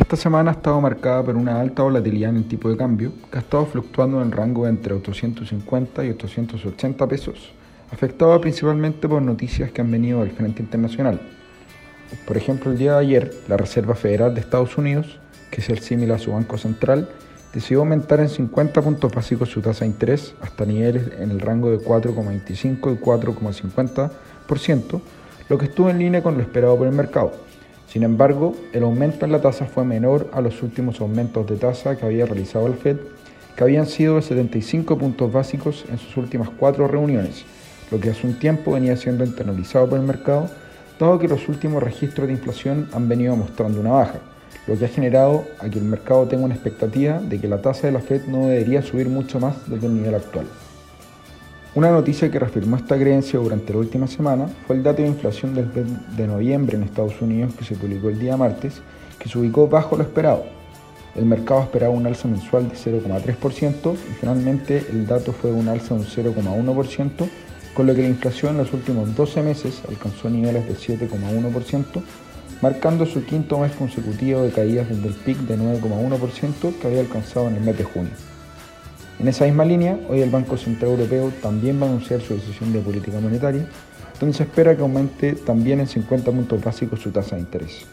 Esta semana ha estado marcada por una alta volatilidad en el tipo de cambio, que ha estado fluctuando en el rango entre 850 y 880 pesos, afectado principalmente por noticias que han venido del frente internacional. Por ejemplo, el día de ayer, la Reserva Federal de Estados Unidos, que es el símil a su Banco Central, decidió aumentar en 50 puntos básicos su tasa de interés hasta niveles en el rango de 4,25 y 4,50%, lo que estuvo en línea con lo esperado por el mercado. Sin embargo, el aumento en la tasa fue menor a los últimos aumentos de tasa que había realizado el Fed, que habían sido de 75 puntos básicos en sus últimas cuatro reuniones, lo que hace un tiempo venía siendo internalizado por el mercado, dado que los últimos registros de inflación han venido mostrando una baja lo que ha generado a que el mercado tenga una expectativa de que la tasa de la Fed no debería subir mucho más desde el nivel actual. Una noticia que reafirmó esta creencia durante la última semana fue el dato de inflación del de noviembre en Estados Unidos que se publicó el día martes, que se ubicó bajo lo esperado. El mercado esperaba un alza mensual de 0,3% y finalmente el dato fue un alza de un 0,1%, con lo que la inflación en los últimos 12 meses alcanzó niveles de 7,1%, marcando su quinto mes consecutivo de caídas desde el pic de 9,1% que había alcanzado en el mes de junio. En esa misma línea, hoy el Banco Central Europeo también va a anunciar su decisión de política monetaria, donde se espera que aumente también en 50 puntos básicos su tasa de interés.